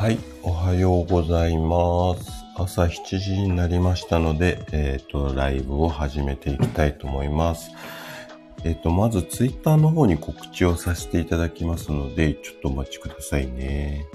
はい、おはようございます。朝7時になりましたので、えっ、と、ライブを始めていきたいと思います。えっ、と、まずツイッターの方に告知をさせていただきますので、ちょっとお待ちくださいね。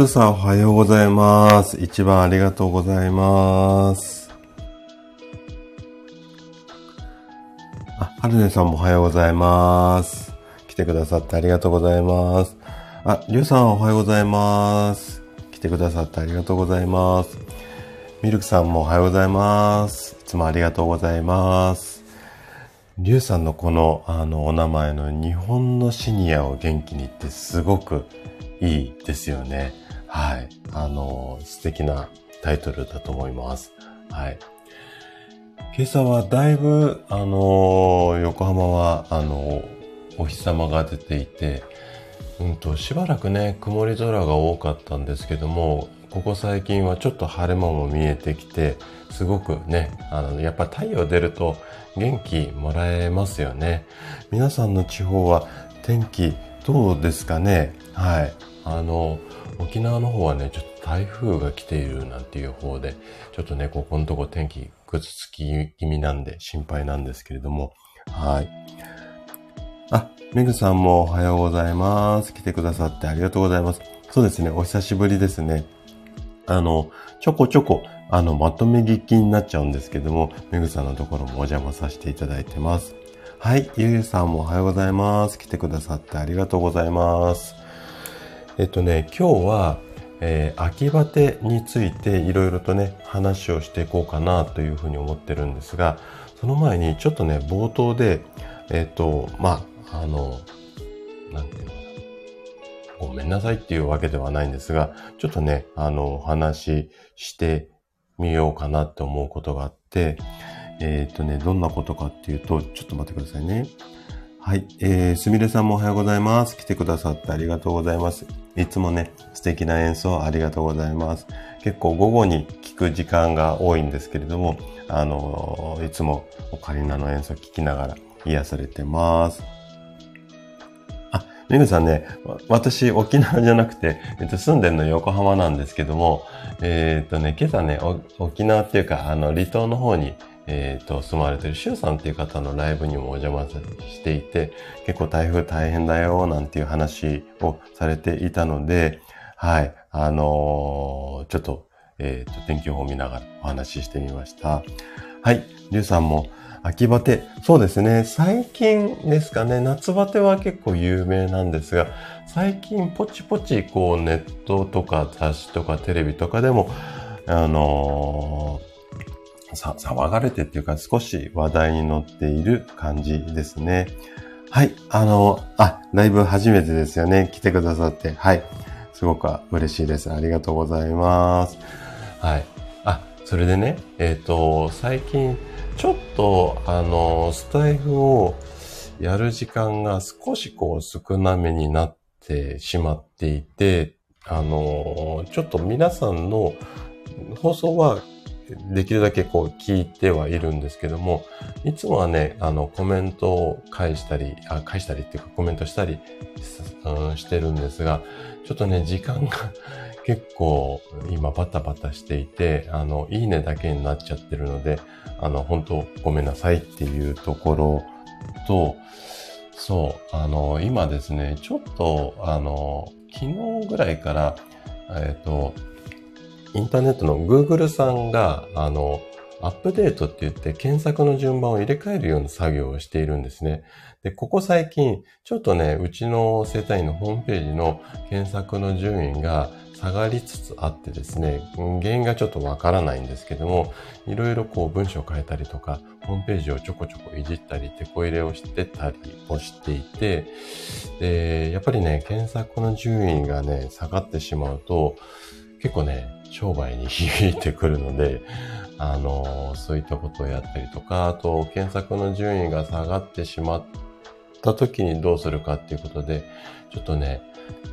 トッツーさんおはようございます。一番ありがとうございます。あ、はるねさんもおはようございます。来てくださってありがとうございます。あ、りゅうさんおはようございます。来てくださってありがとうございます。ミルクさんもおはようございます。いつもありがとうございます。りゅうさんのこの、あの、お名前の日本のシニアを元気にってすごくいいですよね。はい。あの、素敵なタイトルだと思います。はい。今朝はだいぶ、あの、横浜は、あの、お日様が出ていて、うんと、しばらくね、曇り空が多かったんですけども、ここ最近はちょっと晴れ間も見えてきて、すごくね、あの、やっぱ太陽出ると元気もらえますよね。皆さんの地方は天気どうですかね？はい。あの、沖縄の方はね、ちょっと台風が来ているなんていう方で、ちょっとね、ここのとこ天気ぐずつき気味なんで心配なんですけれども、はい。あ、めぐさんもおはようございます。来てくださってありがとうございます。そうですね、お久しぶりですね。あの、ちょこちょこ、あの、まとめ聞きになっちゃうんですけども、めぐさんのところもお邪魔させていただいてます。はい、ゆうゆさんもおはようございます。来てくださってありがとうございます。えっとね、今日は、えー秋バテについていろいろとね、話をしていこうかなというふうに思ってるんですが、その前にちょっとね、冒頭で、えっと、まあ、あの、なんていうのかな。ごめんなさいっていうわけではないんですが、ちょっとね、あの、お話ししてみようかなって思うことがあって、えっ、とね、どんなことかっていうと、ちょっと待ってくださいね。はい。えー、すみれさんもおはようございます。来てくださってありがとうございます。いつもね、素敵な演奏ありがとうございます。結構午後に聞く時間が多いんですけれども、あのーいつもオカリナの演奏聞きながら癒されてます。あ、めぐさんね、私沖縄じゃなくて、えっと、住んでるの横浜なんですけども、えーっとね、今朝ね、沖縄っていうか、あの、離島の方に、えーと、住まれてるシュウさんっていう方のライブにもお邪魔していて、結構台風大変だよ、なんていう話をされていたので、はい、あのーちょっと、えーっと、天気予報を見ながらお話ししてみました。はい、リュウさんも、秋バテ。そうですね。最近ですかね。夏バテは結構有名なんですが、最近ポチポチこうネットとか雑誌とかテレビとかでも、あのーさ、騒がれてっていうか少し話題に乗っている感じですね。はい。あの、あ、ライブ初めてですよね。来てくださって。はい。すごく嬉しいです。ありがとうございます。はい。あ、それでね、えっ、と、最近、ちょっと、あの、スタイフをやる時間が少しこう少なめになってしまっていて、あの、ちょっと皆さんの放送は、できるだけこう聞いてはいるんですけども、いつもはね、あの、コメントを返したり、あ返したりっていうかコメントしたり、うん、してるんですが、ちょっとね、時間が 結構今バタバタしていて、あの、いいねだけになっちゃってるので、あの、本当ごめんなさいっていうところと、そう、あの、今ですね、ちょっと、あの、昨日ぐらいから、えっ、ー、と、インターネットの Google さんが、あの、アップデートって言って検索の順番を入れ替えるような作業をしているんですね。で、ここ最近、ちょっとね、うちの生体院のホームページの検索の順位が下がりつつあってですね、原因がちょっとわからないんですけども、いろいろこう文章を変えたりとか、ホームページをちょこちょこいじったり、手こ入れをしてたりをしていて、で、やっぱりね、検索の順位がね、下がってしまうと、結構ね、商売に響いてくるので、あの、そういったことをやったりとか、あと、検索の順位が下がってしまった時にどうするかっていうことで、ちょっとね、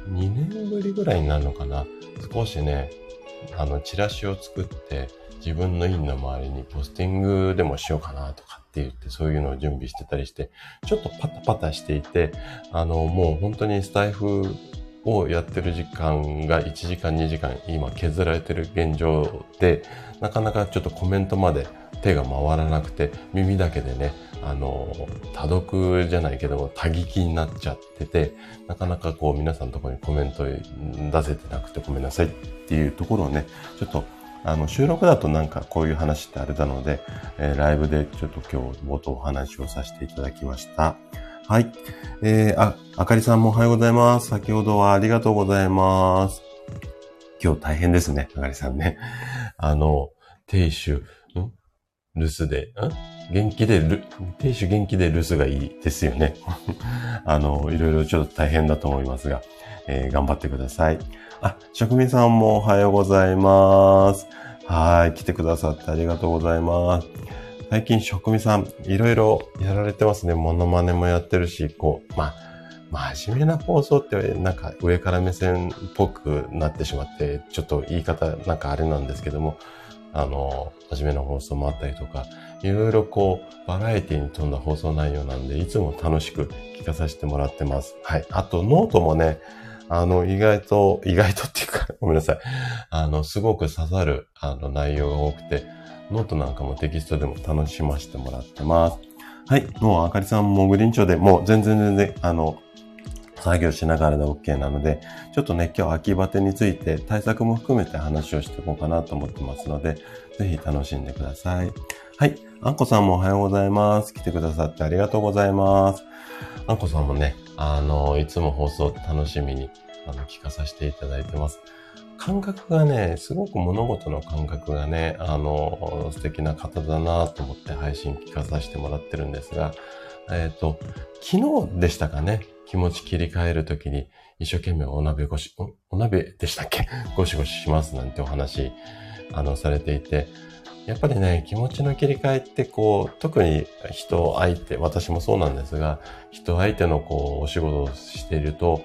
2年ぶりぐらいになるのかな。少しね、あの、チラシを作って、自分の院の周りにポスティングでもしようかなとかって言って、そういうのを準備してたりして、ちょっとパタパタしていて、あの、もう本当にスタイフをやってる時間が1時間2時間今削られてる現状で、なかなかちょっとコメントまで手が回らなくて、耳だけでね、あの、多読じゃないけど、多聞きになっちゃってて、なかなかこう皆さんのところにコメント出せてなくてごめんなさいっていうところをね、ちょっとあの、収録だとなんかこういう話ってあれなので、えー、ライブでちょっと今日冒頭お話をさせていただきました。はい。えー、あ、あかりさんもおはようございます。先ほどはありがとうございます。今日大変ですね、あかりさんね。あの、亭主、ん？留守で、ん？元気でる、亭主元気で留守がいいですよね。あの、いろいろちょっと大変だと思いますが、えー、頑張ってください。あ、職人さんもおはようございます。はい、来てくださってありがとうございます。最近職味さん、いろいろやられてますね。モノマネもやってるし、こう、まあ、真面目な放送ってなんか上から目線っぽくなってしまって、ちょっと言い方なんかあれなんですけども、あの、真面目な放送もあったりとか、いろいろこう、バラエティに富んだ放送内容なんで、いつも楽しく聞かさせてもらってます。はい。あと、ノートもね、あの、意外と、意外とっていうか、ごめんなさい。あの、すごく刺さる、あの、内容が多くて、ノートなんかもテキストでも楽しませてもらってます。はい。もうあかりさんもグリーン庁でもう全然全然、あの、作業しながらで OK なので、ちょっとね、今日秋バテについて対策も含めて話をしていこうかなと思ってますので、ぜひ楽しんでください。はい。あんこさんもおはようございます。来てくださってありがとうございます。あんこさんもね、あの、いつも放送楽しみに、あの、聞かさせていただいてます。感覚がね、すごく物事の感覚がね、あの、素敵な方だなと思って配信聞かさせてもらってるんですが、えっ、ー、と、昨日でしたかね、気持ち切り替えるときに一生懸命お鍋ごし、お鍋でしたっけ？ゴシゴシしますなんてお話、あの、されていて、やっぱりね、気持ちの切り替えってこう、特に人相手、私もそうなんですが、人相手のこう、お仕事をしていると、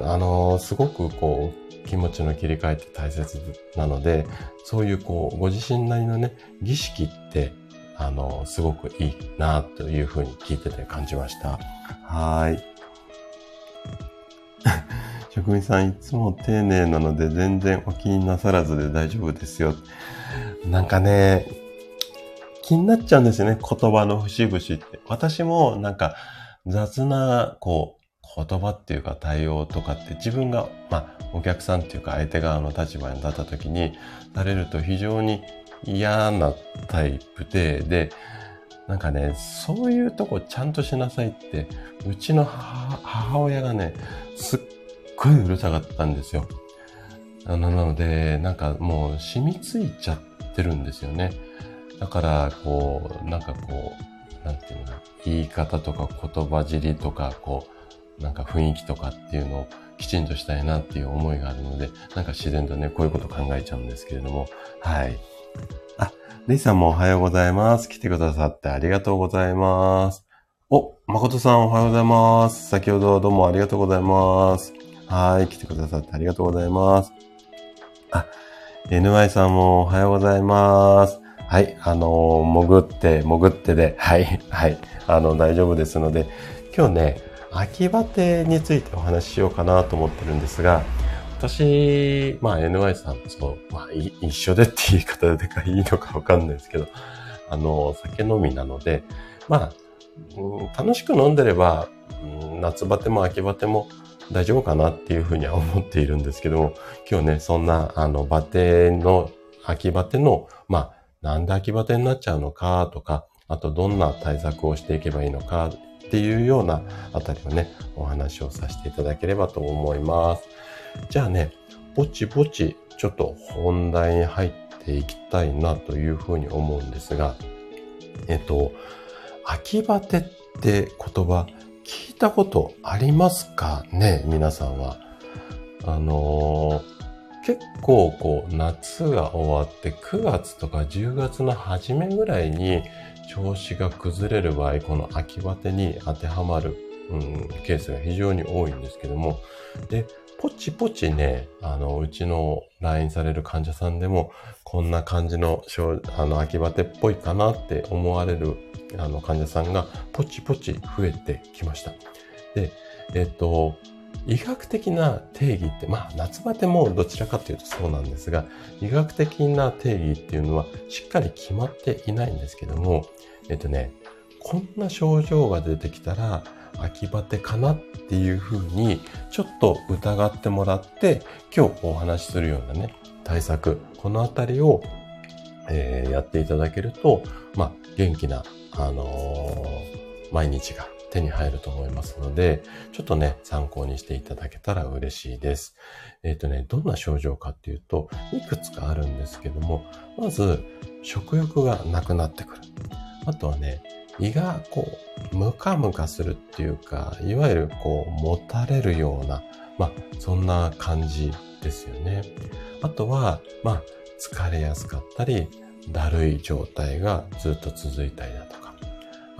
あのすごくこう、気持ちの切り替えって大切なので、そういうこう、ご自身なりのね、儀式って、あの、すごくいいなというふうに聞いてて感じました。はい。職人さんいつも丁寧なので全然お気になさらずで大丈夫ですよ。なんかね、気になっちゃうんですよね。言葉の節々って。私もなんか雑な、こう、言葉っていうか対応とかって自分が、まあ、お客さんっていうか相手側の立場に立った時にされると非常に嫌なタイプで、で、なんかね、そういうとこちゃんとしなさいって、うちの母親がね、すっごいうるさかったんですよ。なので、なんかもう染みついちゃってるんですよね。だから、こう、なんかこう、なんていうの言い方とか言葉尻とか、こう、なんか雰囲気とかっていうのをきちんとしたいなっていう思いがあるので、なんか自然とね、こういうこと考えちゃうんですけれども、はい。あ、レイさんもおはようございます。来てくださってありがとうございます。お、誠さんおはようございます。先ほどどうもありがとうございます。はい、来てくださってありがとうございます。あ、NY さんもおはようございます。はい、あのー、潜って、潜ってで、はい、はい、あの、大丈夫ですので、今日ね、秋バテについてお話ししようかなと思ってるんですが、私、まあ NY さんと、まあ一緒でって言い方でかいいのかわかんないですけど、あの、酒飲みなので、まあ、うん、楽しく飲んでれば、うん、夏バテも秋バテも大丈夫かなっていうふうには思っているんですけども、今日ね、そんな、あの、バテの、秋バテの、まあ、なんで秋バテになっちゃうのかとか、あとどんな対策をしていけばいいのかっていうようなあたりをね、お話をさせていただければと思います。じゃあね、ぼちぼちちょっと本題に入っていきたいなというふうに思うんですが、えっと、秋バテって言葉聞いたことありますかね？皆さんは。あのー、結構こう夏が終わって9月とか10月の初めぐらいに調子が崩れる場合、この秋バテに当てはまる、うん、ケースが非常に多いんですけども、で、ポチポチね、あの、うちの来院される患者さんでも、こんな感じの、あの、秋バテっぽいかなって思われるあの患者さんがポチポチ増えてきました。で、えっと、医学的な定義って、まあ夏バテもどちらかというとそうなんですが、医学的な定義っていうのはしっかり決まっていないんですけども、えっとね、こんな症状が出てきたら秋バテかなっていうふうにちょっと疑ってもらって今日お話しするようなね、対策、このあたりを、えー、やっていただけると、まあ元気なあのー、毎日が手に入ると思いますので、ちょっとね、参考にしていただけたら嬉しいです。えっ、ー、とね、どんな症状かっていうと、いくつかあるんですけども、まず、食欲がなくなってくる。あとはね、胃がこう、ムカムカするっていうか、いわゆるこう、もたれるような、まあ、そんな感じですよね。あとは、まあ、疲れやすかったり、だるい状態がずっと続いたりだとか。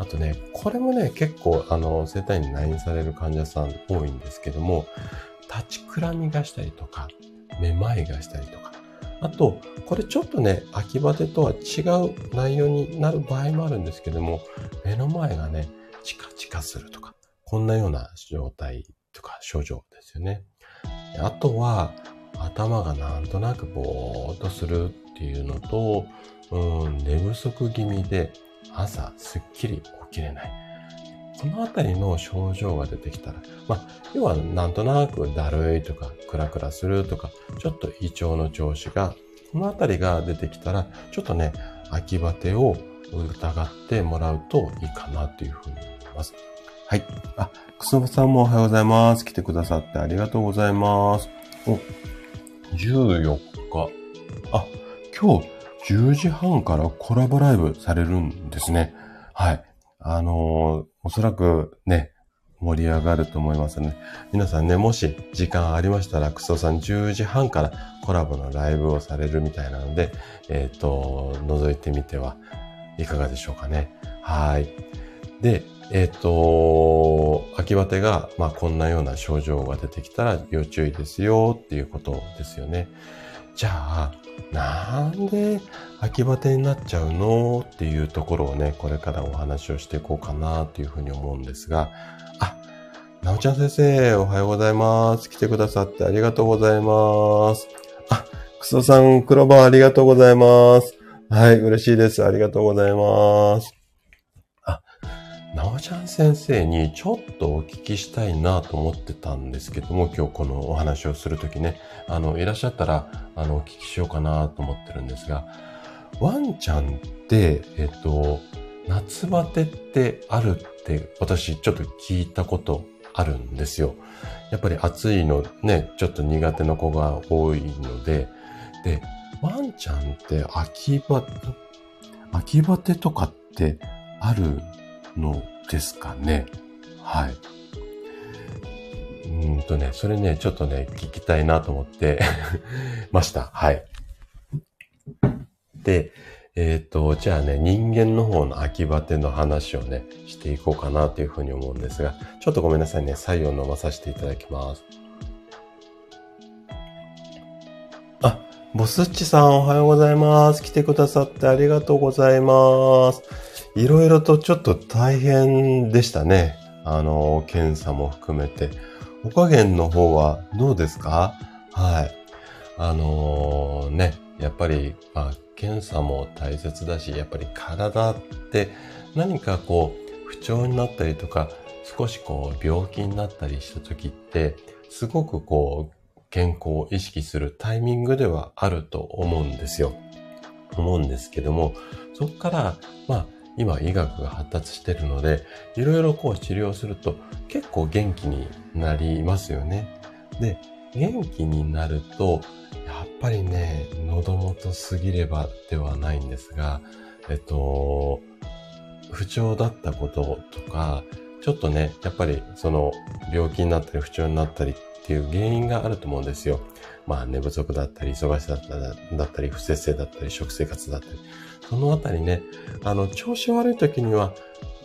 あとね、これもね、結構、あの、生体に内院される患者さん多いんですけども、立ちくらみがしたりとか、めまいがしたりとか。あと、これちょっとね、秋バテとは違う内容になる場合もあるんですけども、目の前がね、チカチカするとか、こんなような状態とか症状ですよね。あとは、頭がなんとなくぼーっとするっていうのと、うん、寝不足気味で朝すっきり起きれない。このあたりの症状が出てきたら、まあ、要はなんとなくだるいとか、クラクラするとか、ちょっと胃腸の調子が、このあたりが出てきたら、ちょっとね、秋バテを疑ってもらうといいかなというふうに思います。はい。あ、くそばさんもおはようございます。来てくださってありがとうございます。お、14日。あ、今日10時半からコラボライブされるんですね。はい。あのー、おそらくね、盛り上がると思いますね。皆さんね、もし時間ありましたら、クソさん10時半からコラボのライブをされるみたいなので、えっ、ー、と、覗いてみてはいかがでしょうかね。はい。で、えっ、ー、と、秋バテが、まあ、こんなような症状が出てきたら要注意ですよっていうことですよね。じゃあ、なんで秋バテになっちゃうの？っていうところをね、これからお話をしていこうかなというふうに思うんですが、あ、なおちゃん先生、おはようございます。来てくださってありがとうございます。あ、クソさん、黒番ありがとうございます。はい、嬉しいです。ありがとうございます。なおちゃん先生にちょっとお聞きしたいなと思ってたんですけども、今日このお話をするときね、あの、いらっしゃったら、あの、お聞きしようかなと思ってるんですが、ワンちゃんって、えっと、夏バテってあるって私ちょっと聞いたことあるんですよ。やっぱり暑いのね、ちょっと苦手な子が多いので、で、ワンちゃんって秋バテ、秋バテとかってあるのですかね。はい。うんとね、それね、ちょっとね、聞きたいなと思って ました。はい。で、えっ、ー、と、じゃあね、人間の方の秋バテの話をね、していこうかなというふうに思うんですが、ちょっとごめんなさいね、採用飲まさせていただきます。あ、ボスッチさんおはようございます。来てくださってありがとうございます。いろいろとちょっと大変でしたね。あの、検査も含めて。お加減の方はどうですか？はい。あのー、ね、やっぱり、まあ、検査も大切だし、やっぱり体って何かこう、不調になったりとか、少しこう、病気になったりした時って、すごくこう、健康を意識するタイミングではあると思うんですよ。思うんですけども、そこから、まあ、今医学が発達してるので、いろいろこう治療すると結構元気になりますよね。で、元気になると、やっぱりね、喉元すぎればではないんですが、えっと、不調だったこととか、ちょっとね、やっぱりその病気になったり不調になったりっていう原因があると思うんですよ。まあ寝不足だったり、忙しさだったり、不節制だったり、食生活だったり。そのあたりね、あの、調子悪い時には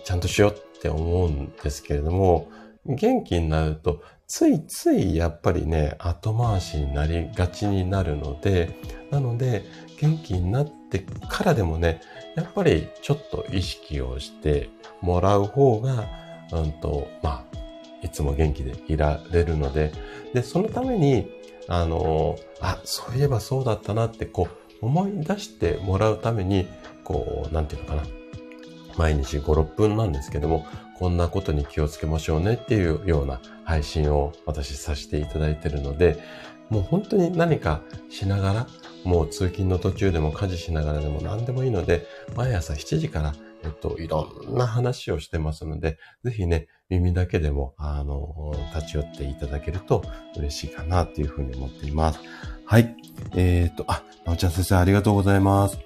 ちゃんとしようって思うんですけれども、元気になると、ついついやっぱりね、後回しになりがちになるので、なので、元気になってからでもね、やっぱりちょっと意識をしてもらう方が、うんと、まあ、いつも元気でいられるので、で、そのために、あの、あ、そういえばそうだったなって、こう、思い出してもらうために、こう、なんていうのかな。毎日5、6分なんですけども、こんなことに気をつけましょうねっていうような配信を私させていただいているので、もう本当に何かしながら、もう通勤の途中でも家事しながらでも何でもいいので、毎朝7時から、えっと、いろんな話をしてますので、ぜひね、耳だけでも、あの、立ち寄っていただけると嬉しいかなっていうふうに思っています。はい。えっ、と、あ、なおちゃん先生ありがとうございます。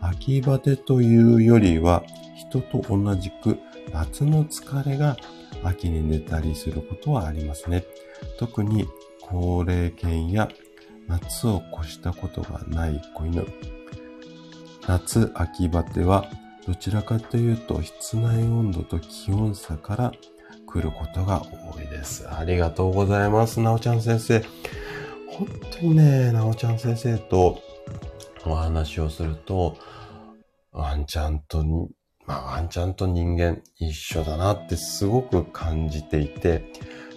秋バテというよりは、人と同じく夏の疲れが秋に出たりすることはありますね。特に高齢犬や夏を越したことがない子犬。夏秋バテはどちらかというと室内温度と気温差から来ることが多いです。ありがとうございます。なおちゃん先生。本当にね、なおちゃん先生とお話をすると、ワンちゃんとまあ、ワンちゃんと人間一緒だなってすごく感じていて、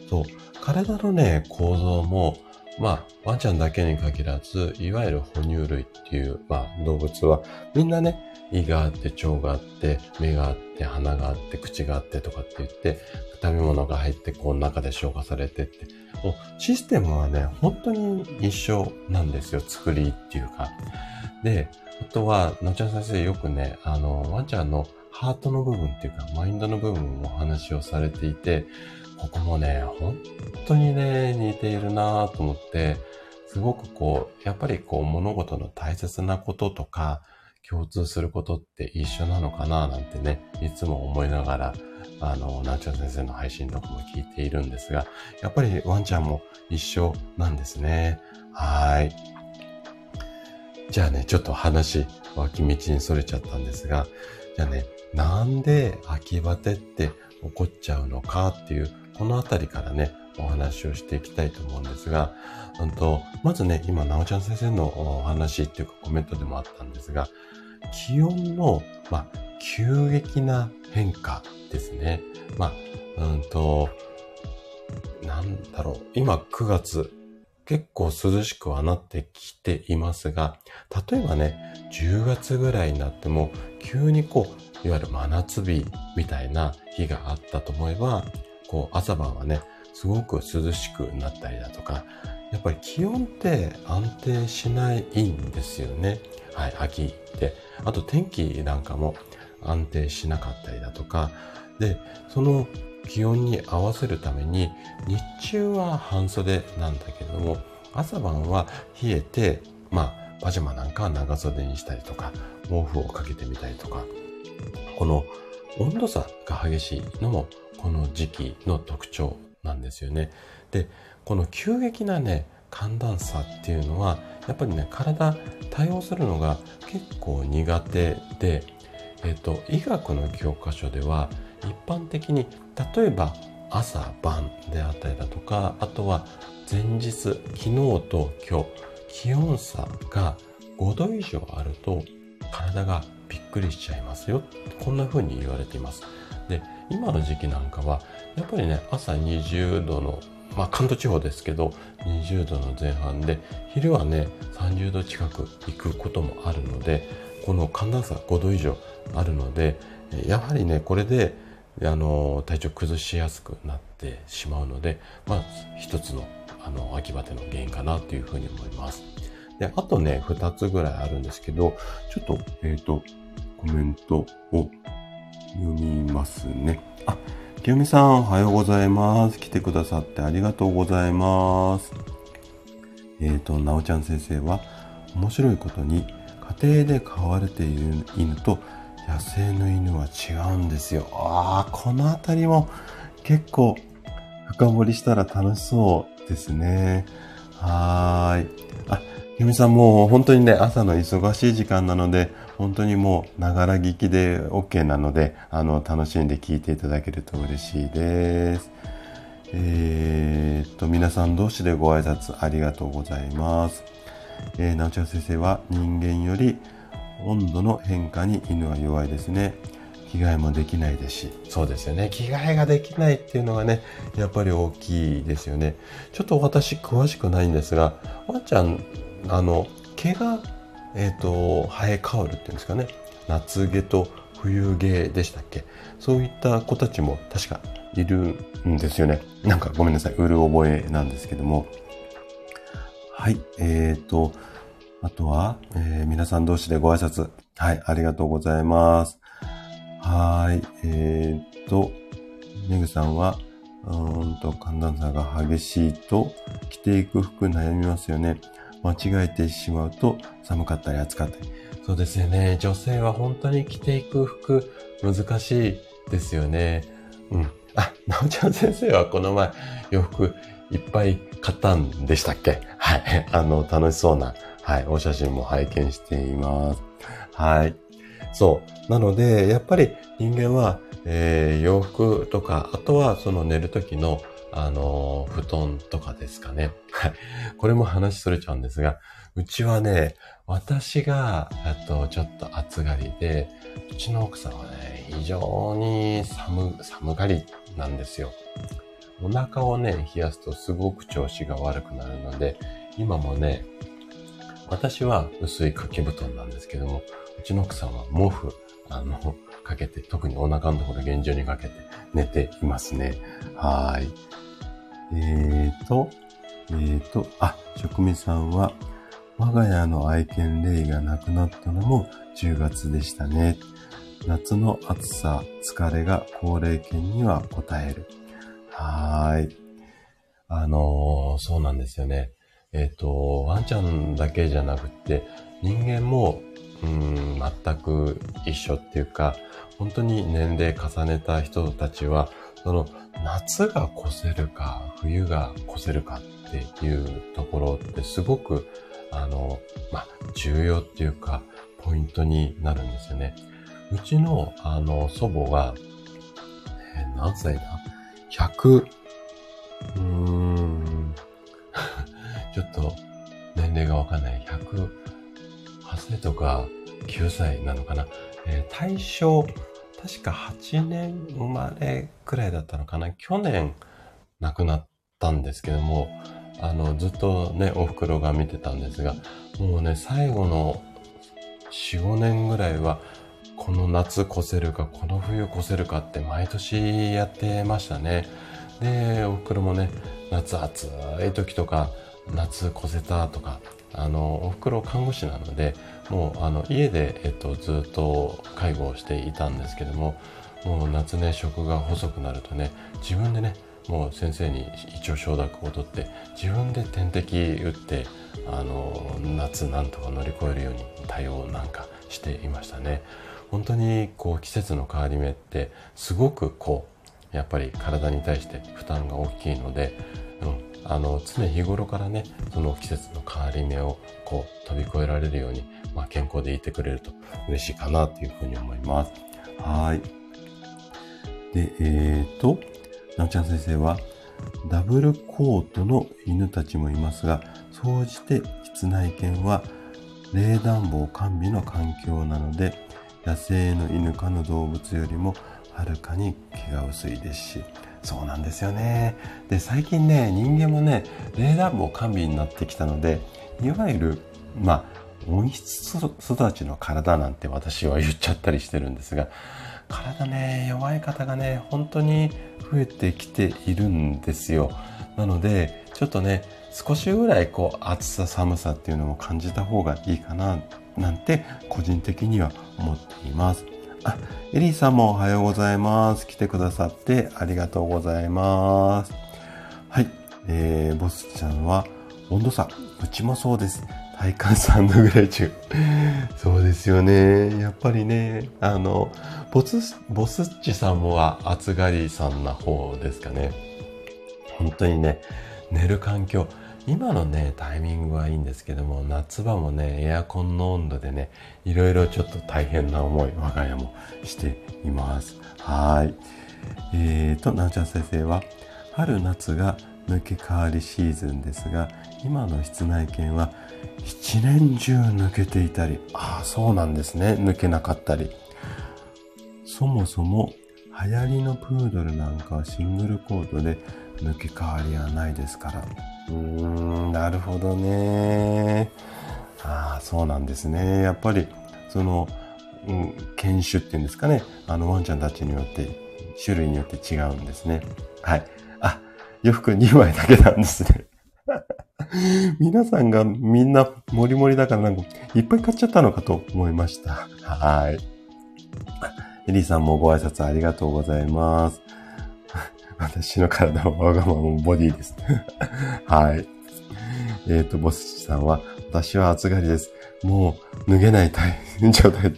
そう、体のね、構造も、まあ、ワンちゃんだけに限らず、いわゆる哺乳類っていう、まあ、動物は、みんなね、胃があって、腸があって、目があって、鼻があって、口があってとかって言って、食べ物が入って、こう中で消化されてって、もうシステムはね、本当に一緒なんですよ、作りっていうか。で、あとは、のちゃん先生よくね、あの、ワンちゃんのハートの部分っていうか、マインドの部分もお話をされていて、ここもね、本当にね、似ているなぁと思って、すごくこう、やっぱりこう、物事の大切なこととか、共通することって一緒なのかななんてね、いつも思いながら、あの、なーちゃん先生の配信とかも聞いているんですが、やっぱりワンちゃんも一緒なんですね。はい。じゃあね、ちょっと話、脇道にそれちゃったんですが、じゃあね、なんで秋バテって起こっちゃうのかっていう、このあたりからね、お話をしていきたいと思うんですが、うんと、まずね、今、なおちゃん先生のお話っていうかコメントでもあったんですが、気温の、まあ、急激な変化ですね。まあ、うんと、なんだろう、今9月、結構涼しくはなってきていますが、例えばね、10月ぐらいになっても、急にこう、いわゆる真夏日みたいな日があったと思えば、こう朝晩はね、すごく涼しくなったりだとか、やっぱり気温って安定しないんですよね。はい、秋って。あと天気なんかも安定しなかったりだとか、で、その気温に合わせるために、日中は半袖なんだけれども、朝晩は冷えて、まあ、パジャマなんかは長袖にしたりとか、毛布をかけてみたりとか、この温度差が激しいのもこの時期の特徴なんですよね。で、この急激なね、寒暖差っていうのは、やっぱりね、体対応するのが結構苦手で、えっ、と、医学の教科書では、一般的に、例えば朝晩であったりだとか、あとは前日、昨日と今日、気温差が5度以上あると体がびっくりしちゃいますよ。こんな風に言われています。で、今の時期なんかは、やっぱりね、朝20度の、まあ関東地方ですけど、20度の前半で、昼はね、30度近く行くこともあるので、この寒暖差5度以上あるので、やはりね、これで、あの、体調崩しやすくなってしまうので、まあ、一つの、あの、秋バテの原因かなというふうに思います。で、あとね、二つぐらいあるんですけど、ちょっと、えっ、ー、と、コメントを読みますね。あ、清美さん、おはようございます。来てくださってありがとうございます。えっ、ー、と、なおちゃん先生は、面白いことに、家庭で飼われている犬と野生の犬は違うんですよ。ああ、このあたりも結構深掘りしたら楽しそうですね。はーい。あ、ゆみさんもう本当にね、朝の忙しい時間なので、本当にもう、ながら聞きで OK なので、あの、楽しんで聞いていただけると嬉しいです。えー、っと、皆さん同士でご挨拶ありがとうございます。えー、なおちゃん先生は人間より温度の変化に犬は弱いですね。着替えもできないですし。そうですよね。着替えができないっていうのがね、やっぱり大きいですよね。ちょっと私詳しくないんですが、ワンちゃんあの毛が、えーと、生え変わるっていうんですかね夏毛と冬毛でしたっけそういった子たちも確かいるんですよねなんかごめんなさいうる覚えなんですけどもはいえーとあとは、えー、皆さん同士でご挨拶はいありがとうございますはいえーとメグさんはうんと寒暖差が激しいと着ていく服悩みますよね。間違えてしまうと寒かったり暑かったり。そうですよね。女性は本当に着ていく服難しいですよね。うん。あ、なおちゃん先生はこの前洋服いっぱいったんでしたっけ？はい。あの、楽しそうな、はい、お写真も拝見しています。はい。そう。なので、やっぱり人間は、えー、洋服とか、あとはその寝る時のあの、布団とかですかね。はい。これも話それちゃうんですが、うちはね、私が、えっと、ちょっと暑がりで、うちの奥さんはね、非常に寒、寒がりなんですよ。お腹をね、冷やすとすごく調子が悪くなるので、今もね、私は薄い掛け布団なんですけども、うちの奥さんは毛布、あの、かけて、特にお腹のところ厳重にかけて寝ていますね。はい。えーと、えーと、あ、職味さんは、我が家の愛犬レイが亡くなったのも10月でしたね。夏の暑さ、疲れが高齢犬には応える。はい。あのー、そうなんですよね。えっ、ー、と、ワンちゃんだけじゃなくて、人間も、うん、全く一緒っていうか、本当に年齢重ねた人たちは、その夏が越せるか、冬が越せるかっていうところってすごく、あの、ま、重要っていうか、ポイントになるんですよね。うちの、あの、祖母が、えー、何歳だ？?100、うーん、ちょっと、年齢がわかんない。108歳とか9歳なのかな。えー、大正確か8年生まれくらいだったのかな。去年亡くなったんですけども、あの、ずっとね、お袋が見てたんですが、もうね、最後の4、5年ぐらいは、この夏越せるか、この冬越せるかって毎年やってましたね。で、お袋もね、夏暑い時とか、夏越せたとか、あの、お袋看護師なので、もうあの家で、えっと、ずっと介護をしていたんですけどももう夏ね食が細くなるとね自分でねもう先生に胃腸承諾を取って自分で点滴打ってあの夏なんとか乗り越えるように対応なんかしていましたね本当にこう季節の変わり目ってすごくこうやっぱり体に対して負担が大きいので、うん、あの常日頃からねその季節の変わり目をこう飛び越えられるように、まあ、健康でいてくれると嬉しいかなというふうに思います。はい。で、えーと、なおちゃん先生は、ダブルコートの犬たちもいますが、総じて室内犬は冷暖房完備の環境なので野生の犬科の動物よりもはるかに気が薄いですしそうなんですよね。で最近ね人間もね冷暖房完備になってきたのでいわゆるまあ温室育ちの体なんて私は言っちゃったりしてるんですが体ね弱い方がね本当に増えてきているんですよ。なのでちょっとね少しぐらいこう暑さ寒さっていうのも感じた方がいいかななんて個人的には思っていますあ、エリーさんもおはようございます。来てくださってありがとうございます。はい。えー、ボスちゃんは温度差、うちもそうです。体感3度ぐらい中。そうですよね。やっぱりね、あの、ボス、ボスッチさんもは暑がりさんな方ですかね。本当にね、寝る環境。今のね、タイミングはいいんですけども、夏場もね、エアコンの温度でね、いろいろちょっと大変な思い、我が家もしています。はい。えーと、なおちゃん先生は、春夏が抜け変わりシーズンですが、今の室内犬は一年中抜けていたり、ああ、そうなんですね。抜けなかったり。そもそも流行りのプードルなんかはシングルコートで抜け変わりはないですから。うーん、なるほどね。ああ、そうなんですね。やっぱり、その、うん、犬種っていうんですかね。あのワンちゃんたちによって、種類によって違うんですね。はい。あ、洋服2枚だけなんですね。皆さんがみんなもりもりだからなんかいっぱい買っちゃったのかと思いました。はい。エリーさんもご挨拶ありがとうございます。私の体はわがままボディです。はい。えっ、ー、と、ボスさんは、私は暑がりです。もう脱げない大変状態。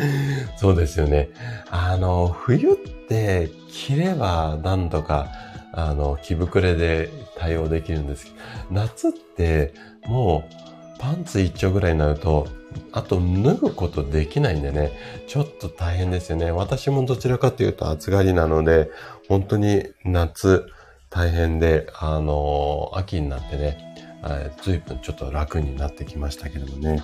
そうですよね。あの、冬って着れば何度かあの、着膨れで対応できるんですけど、夏ってもうパンツ一丁ぐらいになると、あと脱ぐことできないんでね、ちょっと大変ですよね。私もどちらかというと暑がりなので、本当に夏大変で、あの、秋になってね、随分ちょっと楽になってきましたけどもね。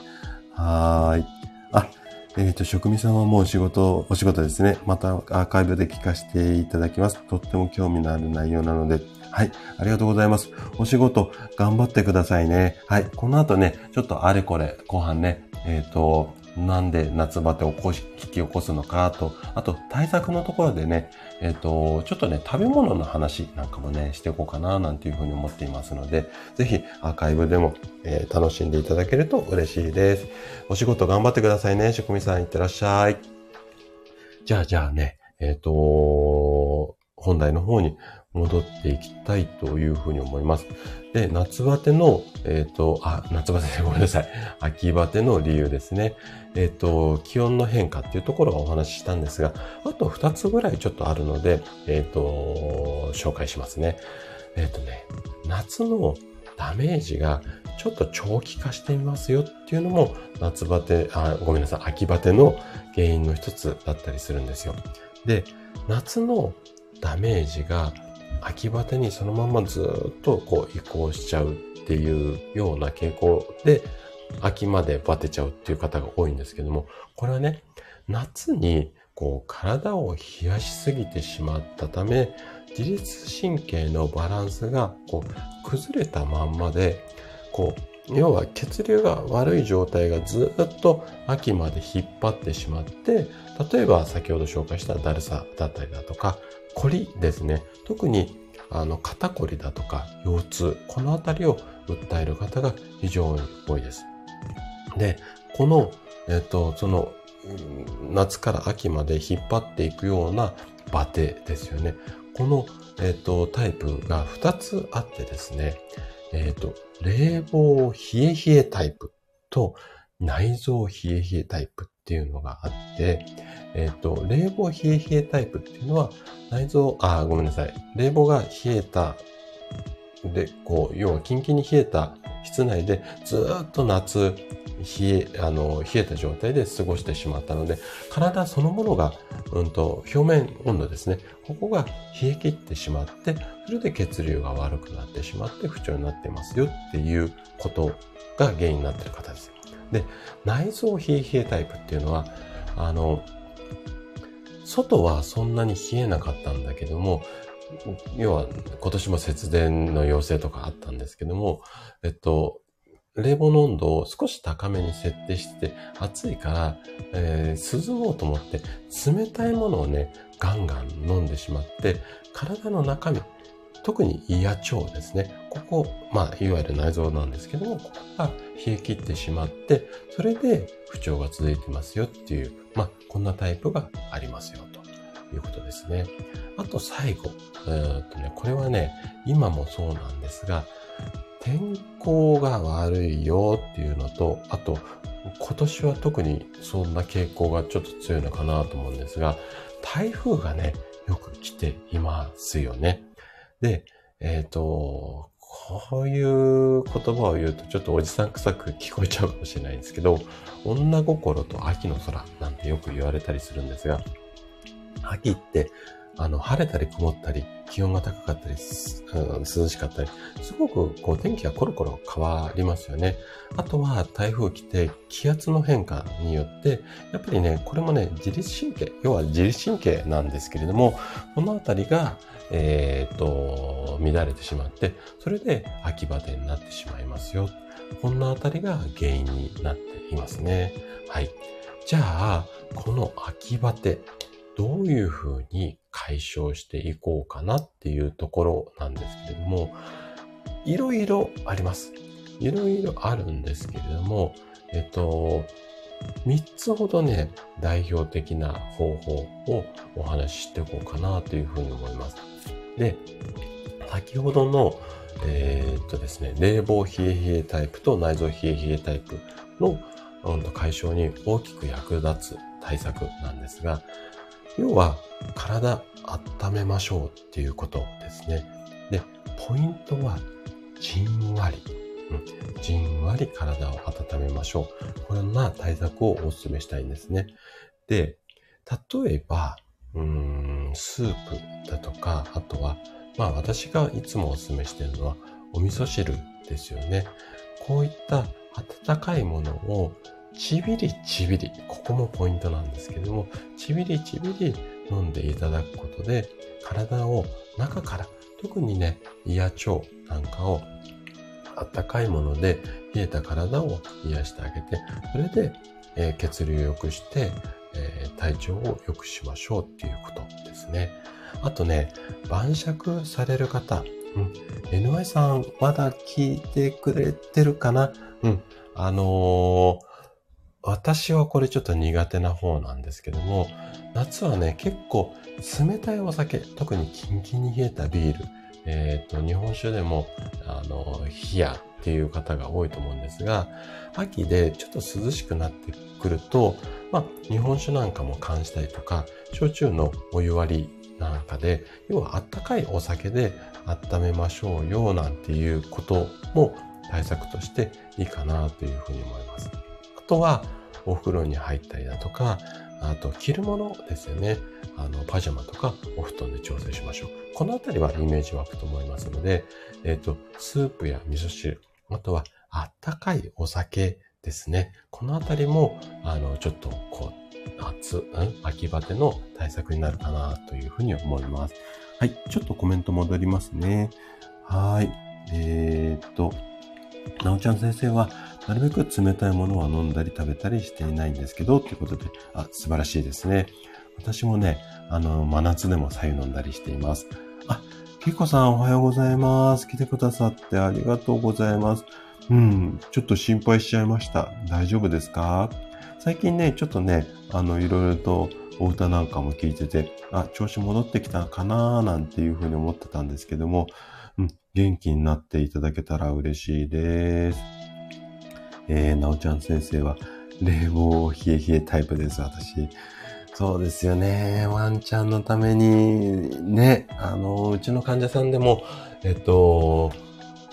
はーい。あ、えっ、ー、と、職味さんはもう仕事、お仕事ですね。またアーカイブで聞かせていただきます。とっても興味のある内容なので。はい。ありがとうございます。お仕事頑張ってくださいね。はい。この後ね、ちょっとあれこれ、後半ね、えっ、ー、と、なんで夏バテを起こし、引き起こすのかと、あと対策のところでね、えっ、ー、と、ちょっとね、食べ物の話なんかもね、していこうかな、なんていうふうに思っていますので、ぜひアーカイブでも、えー、楽しんでいただけると嬉しいです。お仕事頑張ってくださいね。職味さんいってらっしゃい。じゃあ、じゃあね、えっ、ー、と、本題の方に戻っていきたいというふうに思います。で、夏バテの、えっ、ー、と、あ、夏バテでごめんなさい。秋バテの理由ですね。えっ、ー、と、気温の変化っていうところをお話ししたんですが、あと2つぐらいちょっとあるので、えっ、ー、と、紹介しますね。えっ、とね、夏のダメージがちょっと長期化していますよっていうのも、夏バテ、あ、ごめんなさい、秋バテの原因の一つだったりするんですよ。で、夏のダメージが秋バテにそのままずっとこう移行しちゃうっていうような傾向で、秋までバテちゃうっていう方が多いんですけども、これはね、夏にこう体を冷やしすぎてしまったため、自律神経のバランスがこう崩れたまんまで、こう、要は血流が悪い状態がずっと秋まで引っ張ってしまって、例えば先ほど紹介しただるさだったりだとか、凝りですね。特にあの肩こりだとか腰痛、このあたりを訴える方が非常に多いです。で、この、えっ、と、その、夏から秋まで引っ張っていくようなバテですよね。この、えっ、と、タイプが2つあってですね、えっ、と、冷房冷え冷えタイプと内臓冷え冷えタイプっていうのがあって、えっ、ー、と、冷房冷え冷えタイプっていうのは、内臓、あ、ごめんなさい。冷房が冷えた、で、こう、要はキンキンに冷えた室内でずっと夏、冷え、あの、冷えた状態で過ごしてしまったので、体そのものが、うんと、表面温度ですね。ここが冷え切ってしまって、それで血流が悪くなってしまって不調になってますよっていうことが原因になっている方です。で、内臓冷え冷えタイプっていうのは、あの、外はそんなに冷えなかったんだけども、要は今年も節電の要請とかあったんですけども、えっと、冷房の温度を少し高めに設定して、暑いから、えー、涼もうと思って、冷たいものをね、ガンガン飲んでしまって、体の中身、特に胃や腸ですね。ここ、まあ、いわゆる内臓なんですけども、ここが冷え切ってしまって、それで不調が続いてますよっていう、まあ、こんなタイプがありますよということですね。あと最後、え、っとね、これはね、今もそうなんですが、天候が悪いよっていうのと、あと、今年は特にそんな傾向がちょっと強いのかなと思うんですが、台風がね、よく来ていますよね。で、えっ、ー、と、こういう言葉を言うとちょっとおじさん臭く聞こえちゃうかもしれないんですけど、女心と秋の空なんてよく言われたりするんですが、秋ってあの、晴れたり曇ったり、気温が高かったり、涼しかったり、すごくこう天気がコロコロ変わりますよね。あとは台風来て気圧の変化によって、やっぱりね、これもね、自律神経、要は自律神経なんですけれども、このあたりが、えー、っと、乱れてしまって、それで秋バテになってしまいますよ。こんなあたりが原因になっていますね。はい。じゃあ、この秋バテ、どういうふうに解消していこうかなっていうところなんですけれども、いろいろあります。いろいろあるんですけれども、えっと、3つほどね、代表的な方法をお話ししていこうかなというふうに思います。で、先ほどの、えー、っとですね、冷房冷え冷えタイプと内臓冷え冷えタイプの、うん、解消に大きく役立つ対策なんですが、要は体温めましょうっていうことですね。で、ポイントはじんわり。うん、じんわり体を温めましょう。こんな対策をお勧めしたいんですね。で、例えば、スープだとか、あとは、まあ私がいつもお勧めしているのはお味噌汁ですよね。こういった温かいものをちびりちびり、ここもポイントなんですけども、ちびりちびり飲んでいただくことで、体を中から、特にね、胃や腸なんかを、あったかいもので冷えた体を癒してあげて、それで、えー、血流を良くして、えー、体調を良くしましょうっていうことですね。あとね、晩酌される方、うん、NY さんまだ聞いてくれてるかな？うん、あのー私はこれちょっと苦手な方なんですけども、夏はね、結構冷たいお酒、特にキンキンに冷えたビール、えっ、ー、と、日本酒でも、あの、冷やっていう方が多いと思うんですが、秋でちょっと涼しくなってくると、まあ、日本酒なんかも感じたりとか、焼酎のお湯割りなんかで、要はあったかいお酒で温めましょうよ、なんていうことも対策としていいかなというふうに思います。あとは、お風呂に入ったりだとか、あと、着るものですよね。あの、パジャマとかお布団で調整しましょう。このあたりはイメージ湧くと思いますので、えっ、ー、と、スープや味噌汁、あとは、あったかいお酒ですね。このあたりも、あの、ちょっと、こう、夏、うん、秋バテの対策になるかなというふうに思います。はい。ちょっとコメント戻りますね。はい。えー、っと、なおちゃん先生は、なるべく冷たいものは飲んだり食べたりしていないんですけど、ということで、あ、素晴らしいですね。私もね、あの、真夏でも白湯飲んだりしています。あ、けこさんおはようございます。来てくださってありがとうございます。うん、ちょっと心配しちゃいました。大丈夫ですか？最近ね、ちょっとね、あの、いろいろとお歌なんかも聞いてて、あ、調子戻ってきたかなーなんていうふうに思ってたんですけども、うん、元気になっていただけたら嬉しいです。えー、なおちゃん先生は、冷房冷え冷えタイプです、私。そうですよね。ワンちゃんのために、ね、あの、うちの患者さんでも、えっと、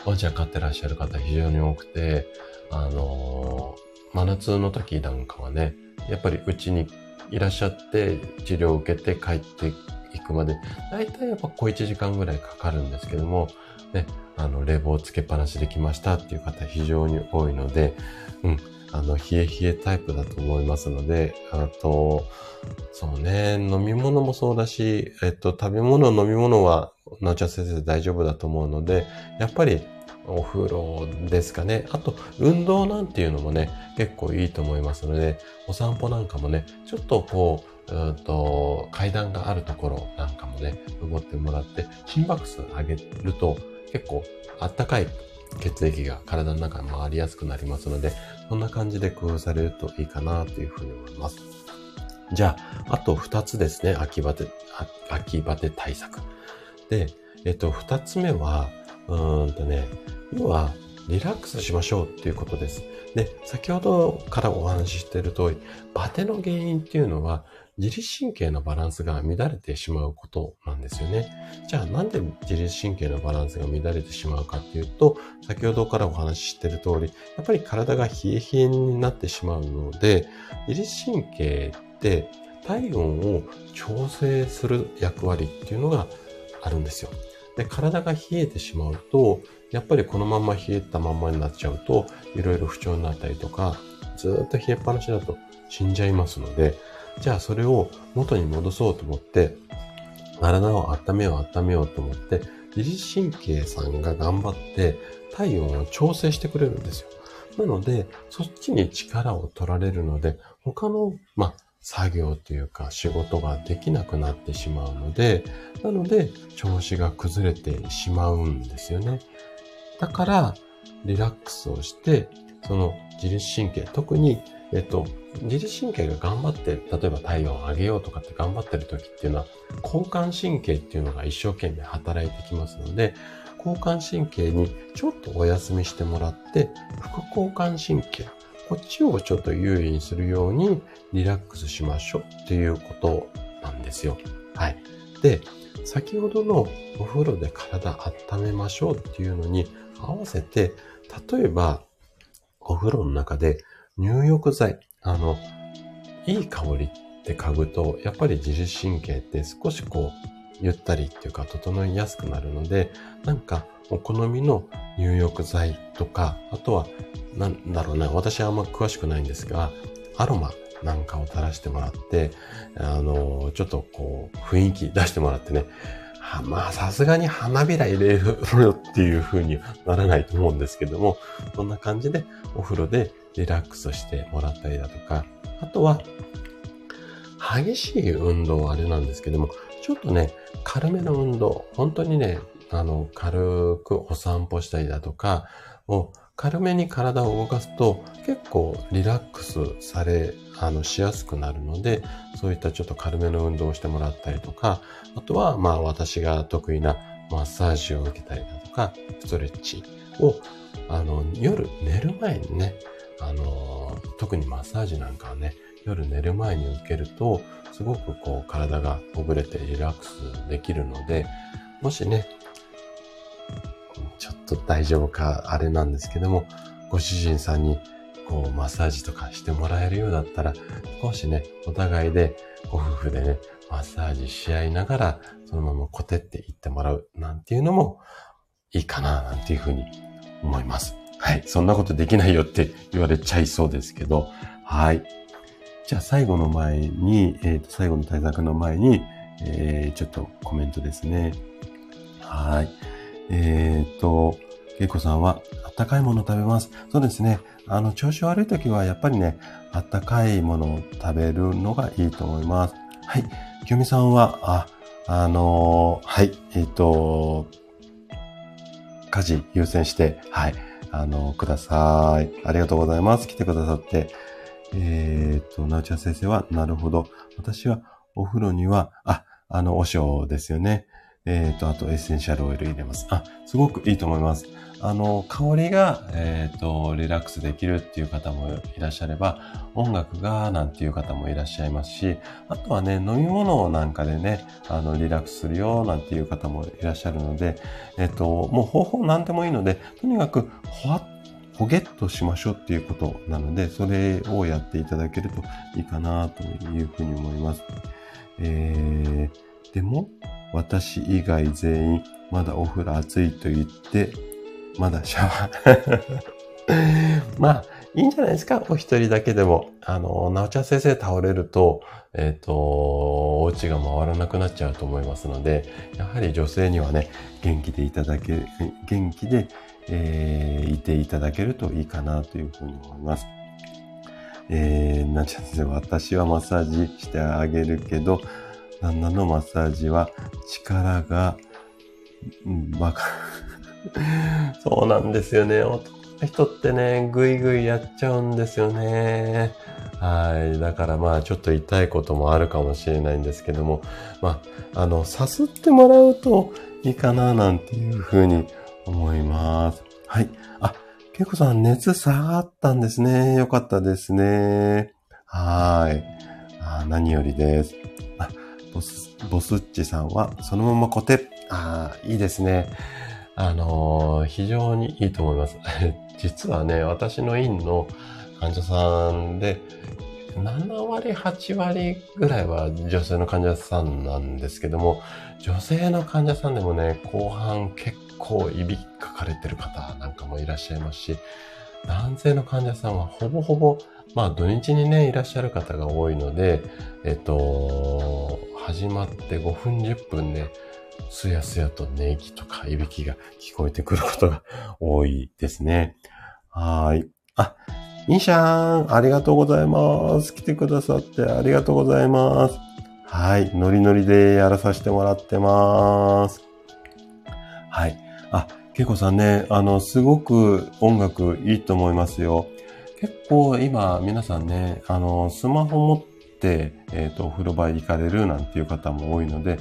ワンちゃん飼ってらっしゃる方非常に多くて、あの、真夏の時なんかはね、やっぱりうちにいらっしゃって治療を受けて帰っていくまで、だいたいやっぱ小1時間ぐらいかかるんですけども、ね、あの、冷房つけっぱなしできましたっていう方非常に多いので、うん、あの、冷え冷えタイプだと思いますので、あと、そうね、飲み物もそうだし、えっと、食べ物、飲み物は、なおちゃ先生大丈夫だと思うので、やっぱりお風呂ですかね。あと、運動なんていうのもね、結構いいと思いますので、お散歩なんかもね、ちょっとこう、うんと階段があるところなんかもね、登ってもらって、心拍数上げると結構あったかい血液が体の中に回りやすくなりますので、そんな感じで工夫されるといいかなというふうに思います。じゃあ、あと2つですね、秋バテ、秋バテ対策。で、えっと、2つ目は、うーんとね、要は、リラックスしましょうっていうことです。で、先ほどからお話ししている通り、バテの原因っていうのは、自律神経のバランスが乱れてしまうことなんですよね。じゃあなんで自律神経のバランスが乱れてしまうかっていうと、先ほどからお話ししてる通り、やっぱり体が冷え冷えになってしまうので、自律神経って体温を調整する役割っていうのがあるんですよ。で、体が冷えてしまうと、やっぱりこのまま冷えたままになっちゃうと、いろいろ不調になったりとか、ずっと冷えっぱなしだと死んじゃいますので、じゃあそれを元に戻そうと思って、体を温めよう温めようと思って、自律神経さんが頑張って体温を調整してくれるんですよ。なので、そっちに力を取られるので、他の、まあ、作業というか仕事ができなくなってしまうので、なので調子が崩れてしまうんですよね。だから、リラックスをして、その自律神経、特にえっと、自律神経が頑張って、例えば体温を上げようとかって頑張ってる時っていうのは、交感神経っていうのが一生懸命働いてきますので、交感神経にちょっとお休みしてもらって、副交感神経、こっちをちょっと優位にするようにリラックスしましょうっていうことなんですよ。はい。で、先ほどのお風呂で体温めましょうっていうのに合わせて、例えばお風呂の中で入浴剤、あの、いい香りって嗅ぐと、やっぱり自律神経って少しこう、ゆったりっていうか整いやすくなるので、なんかお好みの入浴剤とか、あとは、なんだろうな、私はあんま詳しくないんですが、アロマなんかを垂らしてもらって、あの、ちょっとこう、雰囲気出してもらってね、はまあ、さすがに花びら入れろよっていう風にはならないと思うんですけども、そんな感じでお風呂でリラックスしてもらったりだとか、あとは、激しい運動はあれなんですけども、ちょっとね、軽めの運動、本当にね、あの、軽くお散歩したりだとか、を軽めに体を動かすと結構リラックスされ、あの、しやすくなるので、そういったちょっと軽めの運動をしてもらったりとか、あとは、まあ私が得意なマッサージを受けたりだとか、ストレッチを、あの、夜寝る前にね、あの、特にマッサージなんかはね、夜寝る前に受けると、すごくこう体がほぐれてリラックスできるので、もしね、ちょっと大丈夫かあれなんですけども、ご主人さんにこうマッサージとかしてもらえるようだったら、少しね、お互いでご夫婦でね、マッサージし合いながら、そのままコテっていってもらうなんていうのもいいかななんていうふうに思います。はい。そんなことできないよって言われちゃいそうですけど、はい。じゃあ最後の前に、えっ、ー、と、最後の対策の前に、えー、ちょっとコメントですね。はい。えっ、と、けいこさんは、あったかいもの食べます。そうですね。あの、調子悪い時は、やっぱりね、あったかいものを食べるのがいいと思います。はい。きよみさんは、あ、あのー、はい。えっ、と、家事優先して、はい。あの、ください。ありがとうございます。来てくださって。えっ、と、なおちゃん先生は、なるほど。私は、お風呂には、あ、あの、お塩ですよね。えっ、と、あとエッセンシャルオイル入れます。あ、すごくいいと思います。あの、香りが、えっ、ー、と、リラックスできるっていう方もいらっしゃれば、音楽がなんていう方もいらっしゃいますし、あとはね、飲み物なんかでね、あの、リラックスするよなんていう方もいらっしゃるので、えっ、ー、と、もう方法なんでもいいので、とにかく、ほわっほげっとしましょうっていうことなので、それをやっていただけるといいかなというふうに思います。えー、でも、私以外全員、まだお風呂暑いと言って、まだシャワー まあ、いいんじゃないですかお一人だけでも。あの、なおちゃん先生倒れると、えっ、ー、と、お家が回らなくなっちゃうと思いますので、やはり女性にはね、元気でいただけ、元気で、えー、いていただけるといいかなというふうに思います。えー、なちゃん先生、私はマッサージしてあげるけど、旦那のマッサージは力が、バカ。そうなんですよね。男の人ってね、ぐいぐいやっちゃうんですよね。はい。だからまあ、ちょっと痛いこともあるかもしれないんですけども、まあ、あの、さすってもらうといいかな、なんていうふうに思います。はい。あ、けいこさん、熱下がったんですね。よかったですね。はい。あ何よりです。あ、ボス、ボスッチさんは、そのまま固定。ああ、いいですね。あのー、非常にいいと思います。実はね、私の院の患者さんで、7割、8割ぐらいは女性の患者さんなんですけども、女性の患者さんでもね、後半結構いびきかかれてる方なんかもいらっしゃいますし、男性の患者さんはほぼほぼ、まあ土日にね、いらっしゃる方が多いので、えっと、始まって5分10分で、すやすやと寝息とかいびきが聞こえてくることが多いですね。はい。あ、インシャーン、ありがとうございます。来てくださってありがとうございます。はい。ノリノリでやらさせてもらってます。はい。あ、けいこさんね、あの、すごく音楽いいと思いますよ。結構今皆さんね、あの、スマホ持って、えっ、ー、と、お風呂場へ行かれるなんていう方も多いので、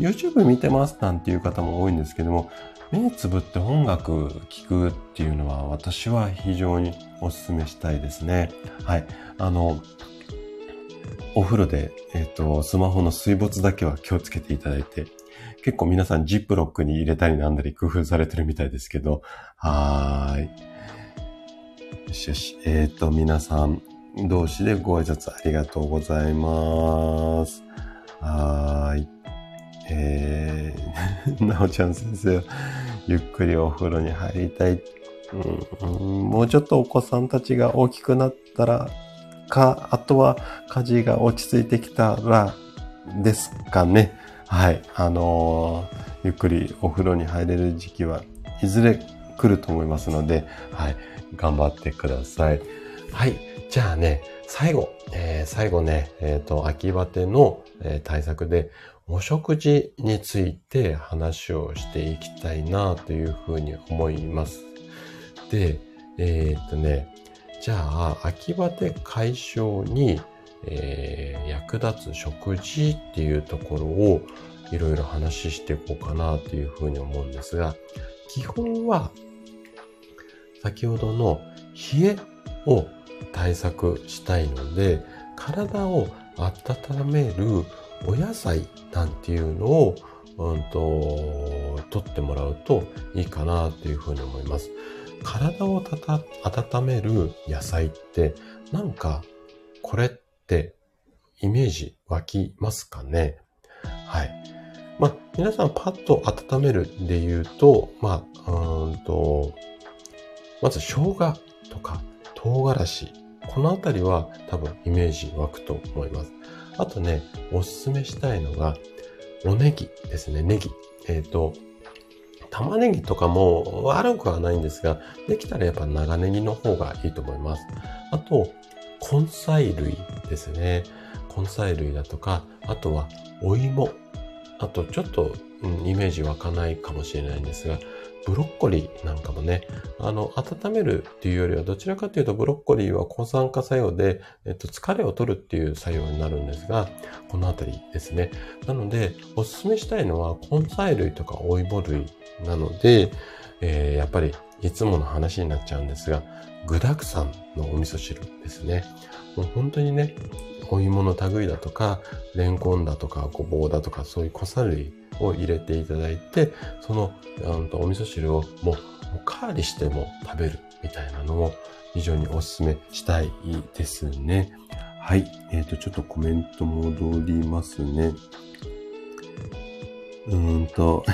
YouTube 見てますなんていう方も多いんですけども、目つぶって音楽聴くっていうのは私は非常にお勧めしたいですね。はい。あの、お風呂で、えっ、ー、と、スマホの水没だけは気をつけていただいて、結構皆さんジップロックに入れたりなんだり工夫されてるみたいですけど、はーい。よしよし。えっ、ー、と、皆さん同士でご挨拶ありがとうございます。はーい。えー、なおちゃん先生は、ゆっくりお風呂に入りたい。うん、もうちょっとお子さんたちが大きくなったら、か、あとは家事が落ち着いてきたら、ですかね。はい。あのー、ゆっくりお風呂に入れる時期はいずれ来ると思いますので、はい。頑張ってください。はい。じゃあね、最後、えー、最後ね、えっ、ー、と、秋バテの、えー、対策で、お食事について話をしていきたいなというふうに思います。で、えー、っとね、じゃあ、秋バテ解消に、えー、役立つ食事っていうところをいろいろ話していこうかなというふうに思うんですが、基本は先ほどの冷えを対策したいので、体を温めるお野菜なんていうのを、うんと、取ってもらうといいかなというふうに思います。体をたた温める野菜って、なんか、これってイメージ湧きますかね？はい。まあ、皆さんパッと温めるで言うと、まあ、うんと、まず生姜とか唐辛子、このあたりは多分イメージ湧くと思います。あとね、おすすめしたいのが、おネギですね、ネギ。えっ、ー、と、玉ねぎとかも悪くはないんですが、できたらやっぱ長ネギの方がいいと思います。あと、根菜類ですね。根菜類だとか、あとはお芋。あとちょっと、うん、イメージ湧かないかもしれないんですが、ブロッコリーなんかもね、あの、温めるっていうよりは、どちらかというとブロッコリーは抗酸化作用で、えっと、疲れを取るっていう作用になるんですが、このあたりですね。なので、おすすめしたいのは根菜類とかお芋類なので、えー、やっぱりいつもの話になっちゃうんですが、具沢山のお味噌汁ですね。もう本当にね、お芋の類だとか、レンコンだとか、ごぼうだとか、そういう小さ類を入れていただいて、その、うんと、お味噌汁をもう、おかわりしても食べるみたいなのを非常にお勧めしたいですね。はい。えっ、ー、と、ちょっとコメント戻りますね。うーんと、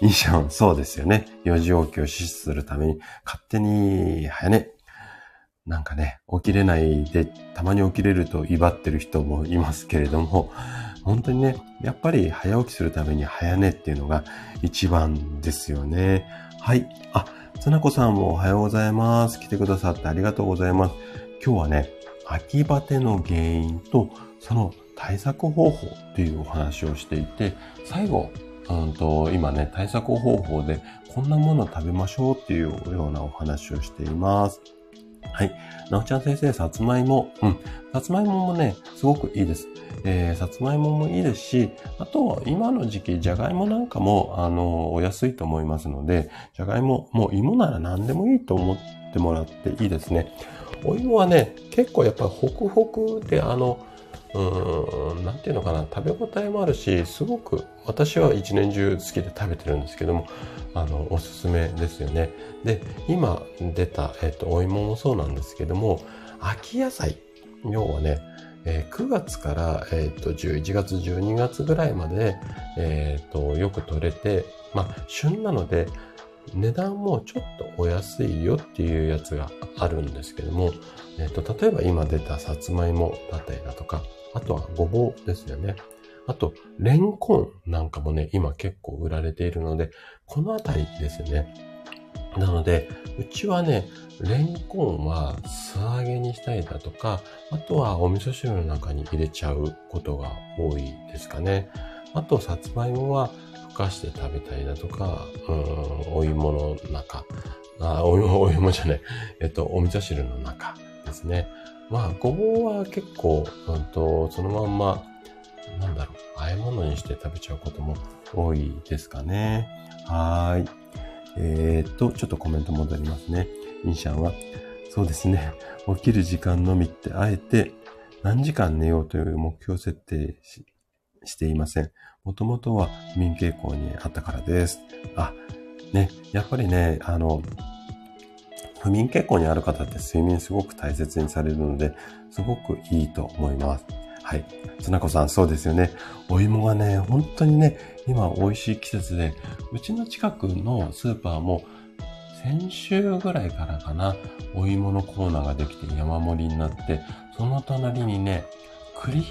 いいじゃん。そうですよね。4時起きを死するために、勝手に早寝。なんかね、起きれないで、たまに起きれると威張ってる人もいますけれども、本当にね、やっぱり早起きするために早寝っていうのが一番ですよね。はい。あ、つなこさんもおはようございます。来てくださってありがとうございます。今日はね、秋バテの原因とその対策方法っていうお話をしていて、最後、うんと今ね、対策方法でこんなもの食べましょうっていうようなお話をしています。はい。なおちゃん先生、さつまいも。うん。さつまいももね、すごくいいです。えー、さつまいももいいですし、あと、今の時期、じゃがいもなんかも、あの、お安いと思いますので、じゃがいも、もう芋なら何でもいいと思ってもらっていいですね。お芋はね、結構やっぱホクホクで、あの、うーん、なんていうのかな、食べ応えもあるし、すごく、私は一年中好きで食べてるんですけども、あの、おすすめですよね。で、今出た、えっと、お芋もそうなんですけども、秋野菜、要はね、えー、9月から、えー、と11月、12月ぐらいまで、えー、とよく取れて、まあ、旬なので、値段もちょっとお安いよっていうやつがあるんですけども、えっ、と、例えば今出たさつまいもだったりだとか、あとはごぼうですよね。あと、レンコンなんかもね、今結構売られているので、このあたりですよね。なので、うちはね、レンコンは素揚げにしたりだとか、あとはお味噌汁の中に入れちゃうことが多いですかね。あと、さつまいもはふかして食べたりだとか、うん、お芋の中、あ、お芋、お芋じゃない、えっと、お味噌汁の中ですね。まあ、ごぼうは結構、うんと、そのまんま、なんだろう、和え物にして食べちゃうことも多いですかね。はい。えー、っと、ちょっとコメント戻りますね。インシャンは、そうですね。起きる時間のみってあえて何時間寝ようという目標設定ししていません。もともとは不眠傾向にあったからです。あ、ね、やっぱりね、あの、不眠傾向にある方って睡眠すごく大切にされるので、すごくいいと思います。はい。つなこさん、そうですよね。お芋がね、本当にね、今美味しい季節で、うちの近くのスーパーも先週ぐらいからかな、お芋のコーナーができて山盛りになって、その隣にね、栗、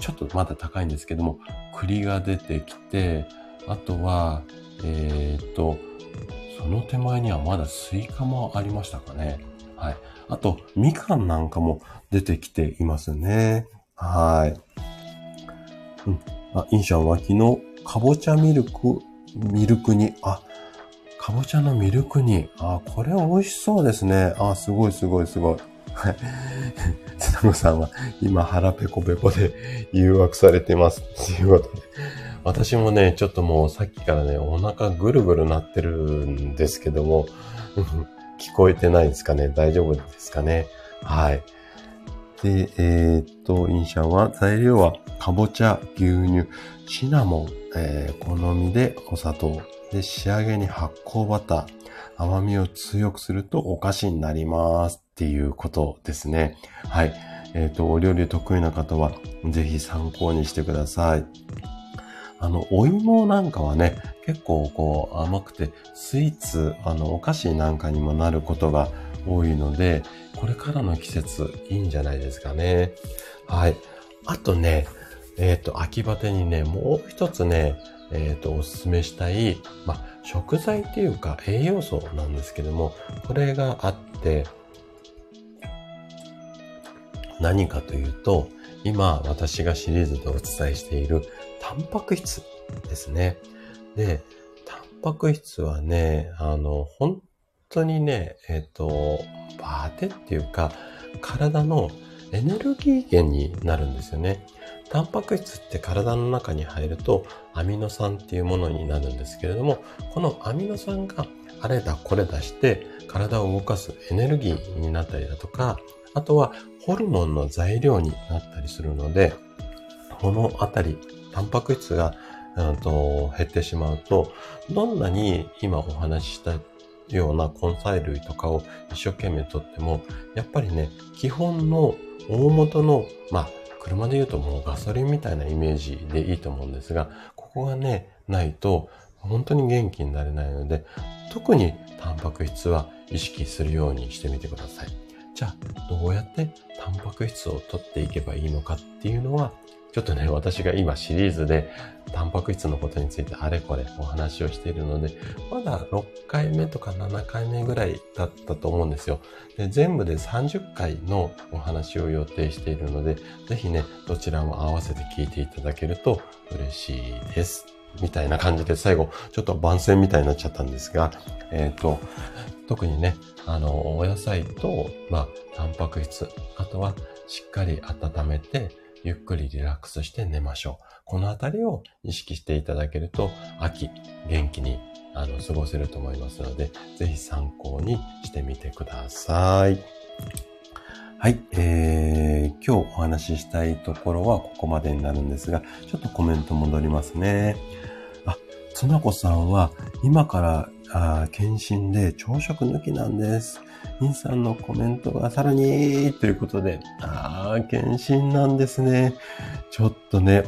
ちょっとまだ高いんですけども、栗が出てきて、あとは、えー、っと、その手前にはまだスイカもありましたかね。はい。あと、みかんなんかも出てきていますね。はい。うん。あ、インシャンは昨日、かぼちゃミルク、ミルクに、あ、かぼちゃのミルク煮。あ、これ美味しそうですね。あ、すごいすごいすごい。はい。つなごさんは今腹ペコペコで誘惑されてます。ということで。私もね、ちょっともうさっきからね、お腹ぐるぐるなってるんですけども、聞こえてないですかね？大丈夫ですかね？はい。で、えー、っと、インシャンは材料はかぼちゃ、牛乳、シナモン、えー、好みでお砂糖、で、仕上げに発酵バター、甘みを強くするとお菓子になりますっていうことですね。はい。えっ、と、お料理得意な方はぜひ参考にしてください。あの、お芋なんかはね、結構こう甘くてスイーツ、あの、お菓子なんかにもなることが多いので、これからの季節いいんじゃないですかね。はい。あとね、えっ、ー、と、秋バテにね、もう一つね、えっ、ー、と、おすすめしたい、ま、食材っていうか栄養素なんですけども、これがあって、何かというと、今私がシリーズでお伝えしているタンパク質ですね。で、タンパク質はね、あの、本当にね、えっ、ー、と、バーテっていうか、体のエネルギー源になるんですよね。タンパク質って体の中に入るとアミノ酸っていうものになるんですけれども、このアミノ酸があれだこれだして体を動かすエネルギーになったりだとか、あとはホルモンの材料になったりするので、このあたり、タンパク質がうんと、減ってしまうと、どんなに今お話ししたような根菜類とかを一生懸命とっても、やっぱりね、基本の大元の、まあ、車で言うともうガソリンみたいなイメージでいいと思うんですが、ここがね、ないと本当に元気になれないので、特にタンパク質は意識するようにしてみてください。じゃあ、どうやってタンパク質を取っていけばいいのかっていうのは、ちょっとね、私が今シリーズでタンパク質のことについてあれこれお話をしているので、まだ6回目とか7回目ぐらいだったと思うんですよ。で全部で30回のお話を予定しているので、ぜひね、どちらも合わせて聞いていただけると嬉しいです。みたいな感じで最後、ちょっと番宣みたいになっちゃったんですが、えっ、ー、と、特にね、あの、お野菜と、まあ、タンパク質、あとはしっかり温めて、ゆっくりリラックスして寝ましょう。このあたりを意識していただけると、秋、元気にあの過ごせると思いますので、ぜひ参考にしてみてください。はい、えー、今日お話ししたいところはここまでになるんですが、ちょっとコメント戻りますね。あ、つなこさんは今からあ検診で朝食抜きなんです。インさんのコメントがさらにということで、ああ、検診なんですね。ちょっとね、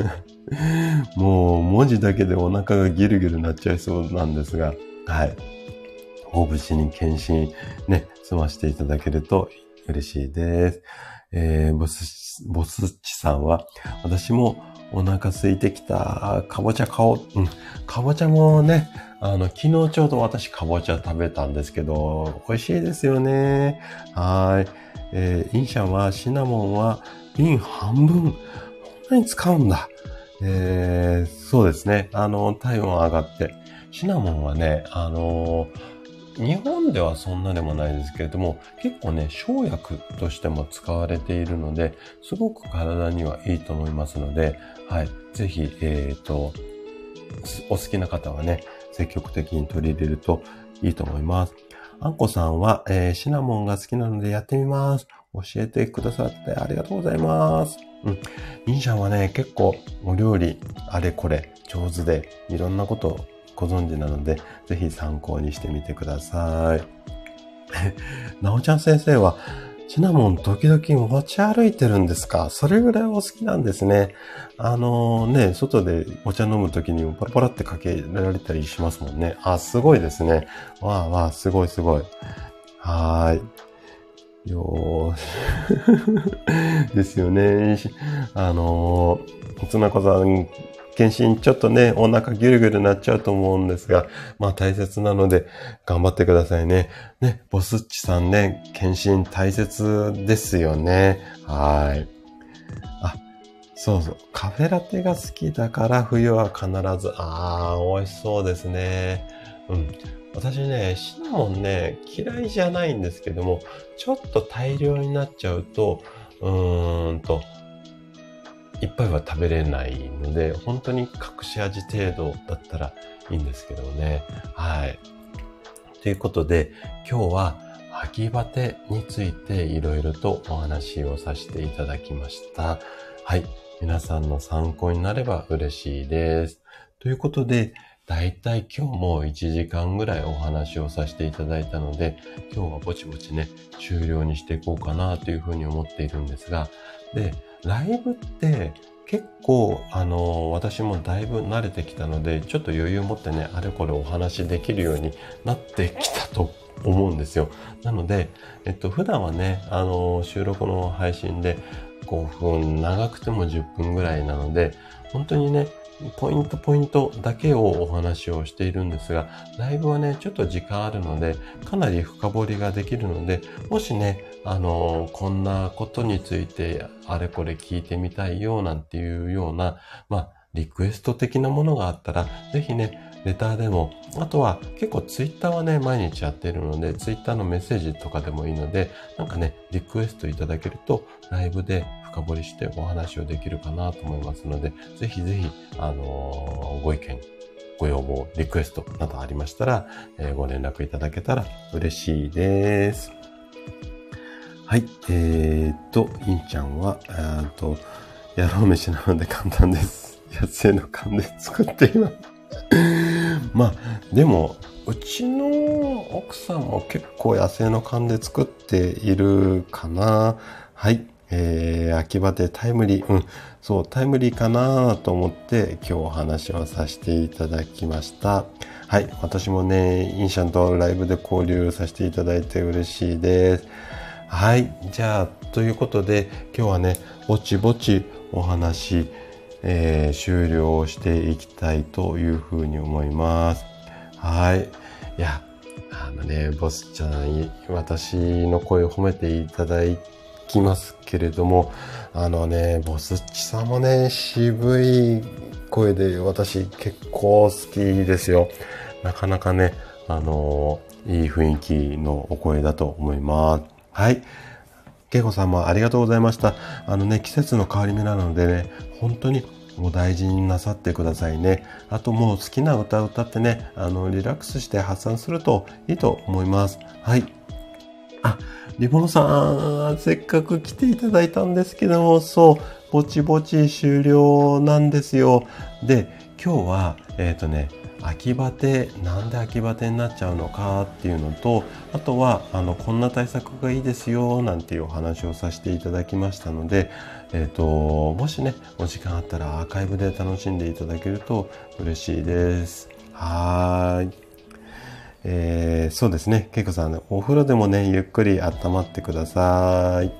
もう文字だけでお腹がギルギルなっちゃいそうなんですが、はい。ご無事に検診ね、済ましていただけると嬉しいです。えー、ボス、ボスチさんは、私もお腹空いてきた、かぼちゃ買おう。ん。かぼちゃもね、あの、昨日ちょうど私かぼちゃ食べたんですけど、美味しいですよね。はい。えー、インシャンはシナモンは瓶半分、こんなに使うんだ。えー、そうですね。あの、体温上がって。シナモンはね、あの日本ではそんなでもないですけれども、結構ね、生薬としても使われているので、すごく体にはいいと思いますので、はい。ぜひ、えっ、ー、と、お好きな方はね、積極的に取り入れるといいと思います。あんこさんは、えー、シナモンが好きなのでやってみます。教えてくださってありがとうございます。うん。インシャンはね、結構お料理あれこれ上手でいろんなことをご存知なので、ぜひ参考にしてみてください。なおちゃん先生は、シナモン時々持ち歩いてるんですか？それぐらいお好きなんですね。あのー、ね、外でお茶飲む時にパラパラってかけられたりしますもんね。あ、すごいですね。わあわあ、すごいすごい。はーい。よーし。ですよね。あのー、つなこさん検診ちょっとね、お腹ギュルギュルなっちゃうと思うんですが、まあ大切なので頑張ってくださいね。ね、ボスッチさんね、検診大切ですよね。はい。あ、そうそう。カフェラテが好きだから冬は必ず、ああ、美味しそうですね。うん。私ね、シナモンね、嫌いじゃないんですけども、ちょっと大量になっちゃうと、うーんと、いっぱいは食べれないので、本当に隠し味程度だったらいいんですけどね。はい。ということで、今日は秋バテについていろいろとお話をさせていただきました。はい。皆さんの参考になれば嬉しいです。ということで、だいたい今日も1時間ぐらいお話をさせていただいたので、今日はぼちぼちね、終了にしていこうかなというふうに思っているんですが、で、ライブって結構、あの、私もだいぶ慣れてきたので、ちょっと余裕を持ってね、あれこれお話できるようになってきたと思うんですよ。なので、えっと、普段はね、あの、収録の配信で5分、長くても10分ぐらいなので、本当にね、ポイントポイントだけをお話をしているんですが、ライブはね、ちょっと時間あるので、かなり深掘りができるので、もしね、あの、こんなことについてあれこれ聞いてみたいよなんていうような、まあ、リクエスト的なものがあったら、ぜひね、レターでも、あとは結構ツイッターはね、毎日やってるので、ツイッターのメッセージとかでもいいので、なんかね、リクエストいただけると、ライブで深掘りしてお話をできるかなと思いますので、ぜひぜひ、あのー、ご意見、ご要望、リクエストなどありましたら、えー、ご連絡いただけたら嬉しいです。はい。えー、っと、インちゃんは、え、っと、野郎飯なので簡単です。野生の缶で作っています。まあ、でも、うちの奥さんも結構野生の缶で作っているかな。はい。えー、秋バテタイムリー。うん。そう、タイムリーかなと思って今日お話をさせていただきました。はい。私もね、インシャンとライブで交流させていただいて嬉しいです。はい。じゃあ、ということで、今日はね、ぼちぼちお話、えー、終了していきたいというふうに思います。はい。いや、あのね、ボスちゃん、私の声を褒めていただきますけれども、あのね、ボスっちさんもね、渋い声で私結構好きですよ。なかなかね、あのいい雰囲気のお声だと思います。はい。けいこさんもありがとうございました。あのね、季節の変わり目なのでね、本当にもう大事になさってくださいね。あともう好きな歌を歌ってね、あの、リラックスして発散するといいと思います。はい。あ、リボンさん、せっかく来ていただいたんですけども、そう、ぼちぼち終了なんですよ。で、今日は、えっ、ー、とね、秋バテなんで秋バテになっちゃうのかっていうのとあとはあのこんな対策がいいですよなんていうお話をさせていただきましたので、えーと、もしねお時間あったらアーカイブで楽しんでいただけると嬉しいです。はい。えー、そうですね。けいこさん、お風呂でもね、ゆっくり温まってください。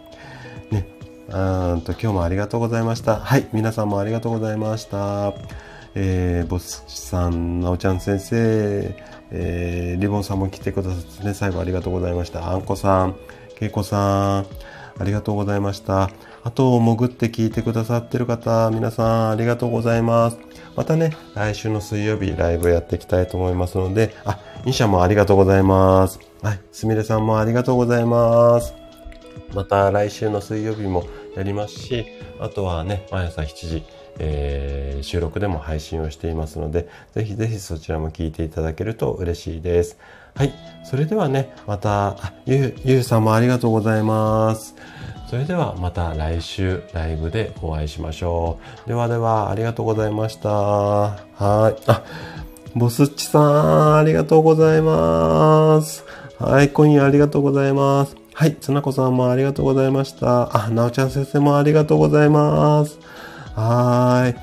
ね。うんと、今日もありがとうございました。はい。皆さんもありがとうございました。えー、ボスさん、なおちゃん先生、えー、リボンさんも来てくださってね、最後ありがとうございました。あんこさん、けいこさん、ありがとうございました。あと、潜って聞いてくださってる方、皆さんありがとうございます。またね、来週の水曜日ライブやっていきたいと思いますので、あ、インシャもありがとうございます。はい、すみれさんもありがとうございます。また来週の水曜日もやりますし、あとはね、毎朝7時、えー、収録でも配信をしていますので、ぜひぜひそちらも聞いていただけると嬉しいです。はい。それではね、また、あ、ゆう、ゆうさんもありがとうございます。それではまた来週ライブでお会いしましょう。ではでは、ありがとうございました。はい。あ、ボスッチさん、ありがとうございます。はい、今夜ありがとうございます。はい、つなこさんもありがとうございました。あ、なおちゃん先生もありがとうございます。はい。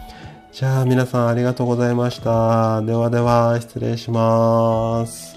じゃあ皆さんありがとうございました。ではでは、失礼します。